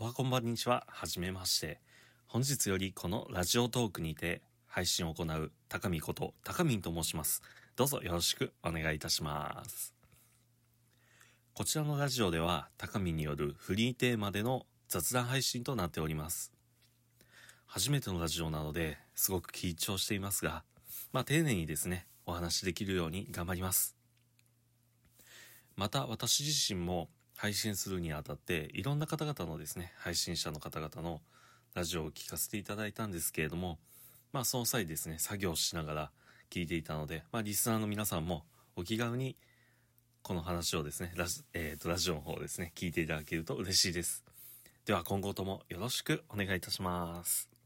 おはこんばんにちは。はじめまして。本日よりこのラジオトークにて配信を行う高見こと高見と申します。どうぞよろしくお願いいたします。こちらのラジオでは高見によるフリーテーマでの雑談配信となっております。初めてのラジオなのですごく緊張していますが、まあ丁寧にですね、お話しできるように頑張ります。また私自身も配信するにあたっていろんな方々のですね、配信者の方々のラジオを聞かせていただいたんですけれども、まあその際ですね、作業しながら聞いていたので、まあリスナーの皆さんもお気軽にこの話をですね、ラジ,、えー、とラジオの方ですね、聞いていただけると嬉しいです。では今後ともよろしくお願いいたします。